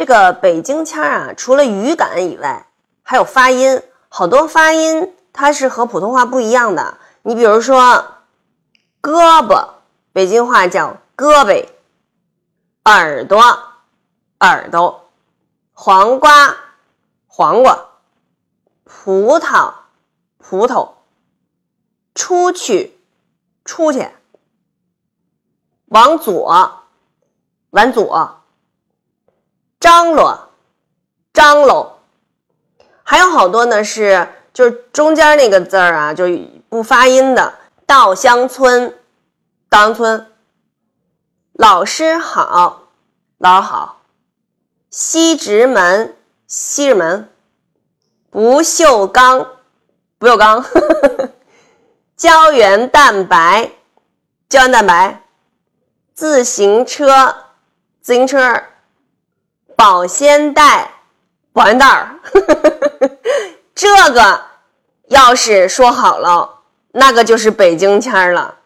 这个北京腔啊，除了语感以外，还有发音，好多发音它是和普通话不一样的。你比如说，胳膊，北京话叫胳膊；耳朵，耳朵；黄瓜，黄瓜；葡萄，葡萄；出去，出去；往左，往左。张罗，张罗，还有好多呢，是就是中间那个字儿啊，就不发音的。稻香村，稻香村。老师好，老好。西直门，西直门。不锈钢，不锈钢。胶原蛋白，胶原蛋白。自行车，自行车。保鲜袋，保鲜袋儿，这个要是说好了，那个就是北京腔了。